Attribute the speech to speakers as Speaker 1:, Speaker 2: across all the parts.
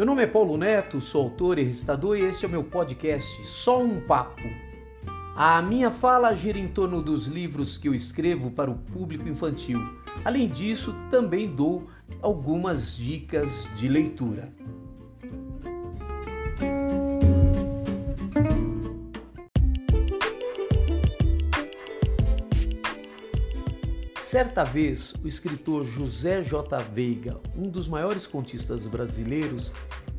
Speaker 1: Meu nome é Paulo Neto, sou autor e recitador e este é o meu podcast Só um Papo. A minha fala gira em torno dos livros que eu escrevo para o público infantil. Além disso, também dou algumas dicas de leitura. Certa vez, o escritor José J. Veiga, um dos maiores contistas brasileiros,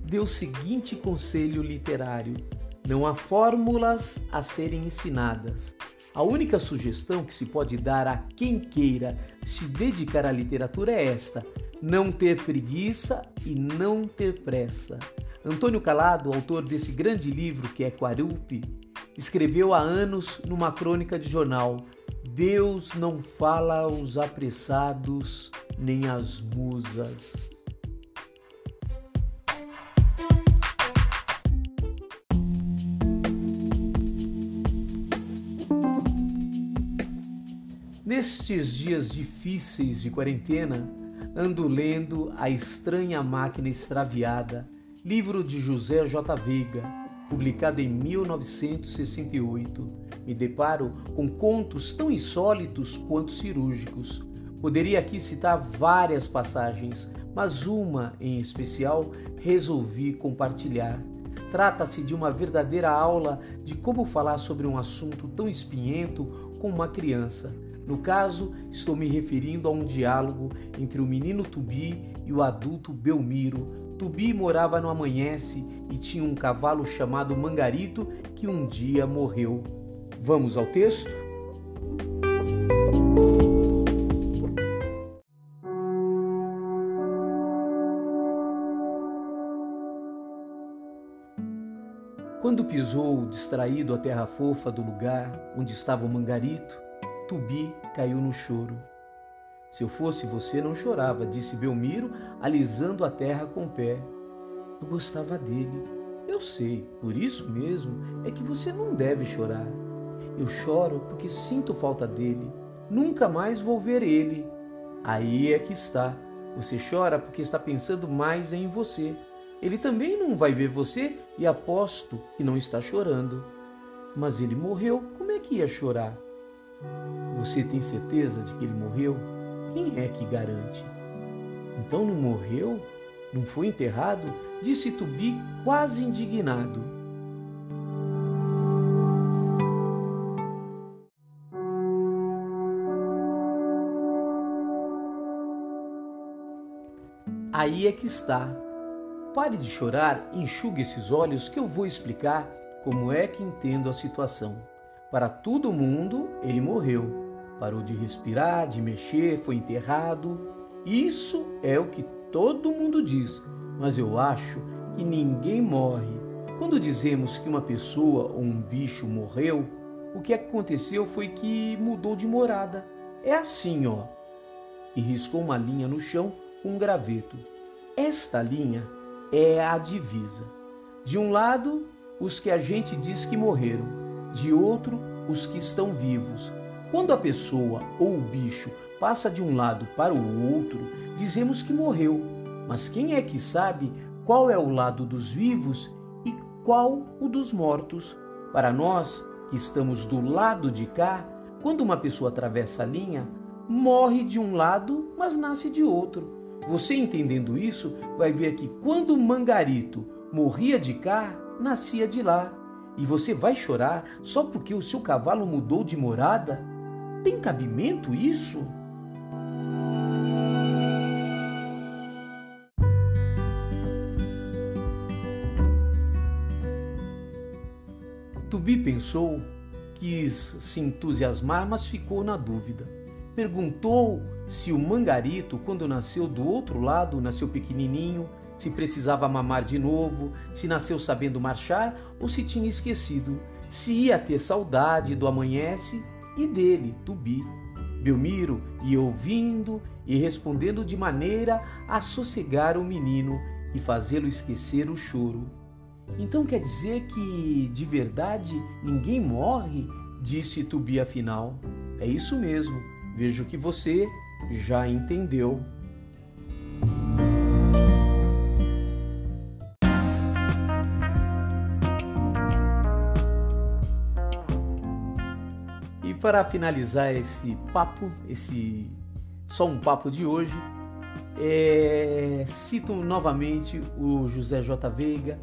Speaker 1: deu o seguinte conselho literário: Não há fórmulas a serem ensinadas. A única sugestão que se pode dar a quem queira se dedicar à literatura é esta: não ter preguiça e não ter pressa. Antônio Calado, autor desse grande livro que é Quarupi, escreveu há anos numa crônica de jornal Deus não fala aos apressados nem às musas. Nestes dias difíceis de quarentena, ando lendo A Estranha Máquina Extraviada, livro de José J. Veiga publicado em 1968. Me deparo com contos tão insólitos quanto cirúrgicos. Poderia aqui citar várias passagens, mas uma em especial resolvi compartilhar. Trata-se de uma verdadeira aula de como falar sobre um assunto tão espinhento com uma criança. No caso, estou me referindo a um diálogo entre o menino Tubi e o adulto Belmiro, Tubi morava no Amanhece e tinha um cavalo chamado Mangarito que um dia morreu. Vamos ao texto? Quando pisou distraído a terra fofa do lugar onde estava o Mangarito, Tubi caiu no choro. Se eu fosse você, não chorava, disse Belmiro, alisando a terra com o pé. Eu gostava dele. Eu sei, por isso mesmo é que você não deve chorar. Eu choro porque sinto falta dele. Nunca mais vou ver ele. Aí é que está. Você chora porque está pensando mais em você. Ele também não vai ver você e aposto que não está chorando. Mas ele morreu, como é que ia chorar? Você tem certeza de que ele morreu? Quem é que garante? Então não morreu? Não foi enterrado? Disse Tubi, quase indignado. Aí é que está. Pare de chorar, enxugue esses olhos que eu vou explicar como é que entendo a situação. Para todo mundo, ele morreu parou de respirar, de mexer, foi enterrado. Isso é o que todo mundo diz, mas eu acho que ninguém morre. Quando dizemos que uma pessoa ou um bicho morreu, o que aconteceu foi que mudou de morada. É assim, ó. E riscou uma linha no chão com um graveto. Esta linha é a divisa. De um lado, os que a gente diz que morreram, de outro, os que estão vivos, quando a pessoa ou o bicho passa de um lado para o outro, dizemos que morreu. Mas quem é que sabe qual é o lado dos vivos e qual o dos mortos? Para nós, que estamos do lado de cá, quando uma pessoa atravessa a linha, morre de um lado, mas nasce de outro. Você entendendo isso, vai ver que quando o mangarito morria de cá, nascia de lá. E você vai chorar só porque o seu cavalo mudou de morada? Tem cabimento isso? Tubi pensou, quis se entusiasmar, mas ficou na dúvida. Perguntou se o mangarito, quando nasceu do outro lado, nasceu pequenininho, se precisava mamar de novo, se nasceu sabendo marchar ou se tinha esquecido, se ia ter saudade do amanhece e dele, Tubi. Belmiro ia ouvindo e respondendo de maneira a sossegar o menino e fazê-lo esquecer o choro. Então quer dizer que, de verdade, ninguém morre? Disse Tubi afinal. É isso mesmo, vejo que você já entendeu. Para finalizar esse papo, esse só um papo de hoje, é, cito novamente o José J. Veiga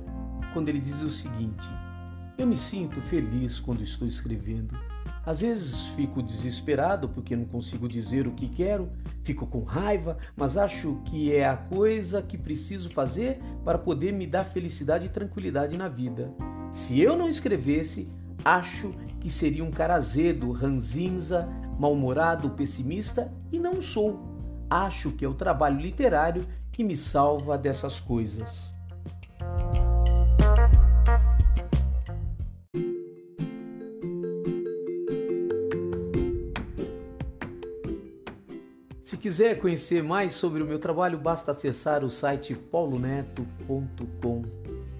Speaker 1: quando ele diz o seguinte: Eu me sinto feliz quando estou escrevendo. Às vezes fico desesperado porque não consigo dizer o que quero, fico com raiva, mas acho que é a coisa que preciso fazer para poder me dar felicidade e tranquilidade na vida. Se eu não escrevesse, acho que seria um cara azedo, ranzinza, mal-humorado, pessimista e não sou. Acho que é o trabalho literário que me salva dessas coisas. Se quiser conhecer mais sobre o meu trabalho, basta acessar o site pauloneto.com.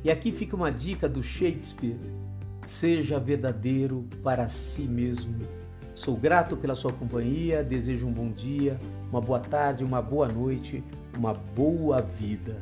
Speaker 1: E aqui fica uma dica do Shakespeare: seja verdadeiro para si mesmo. Sou grato pela sua companhia, desejo um bom dia, uma boa tarde, uma boa noite, uma boa vida.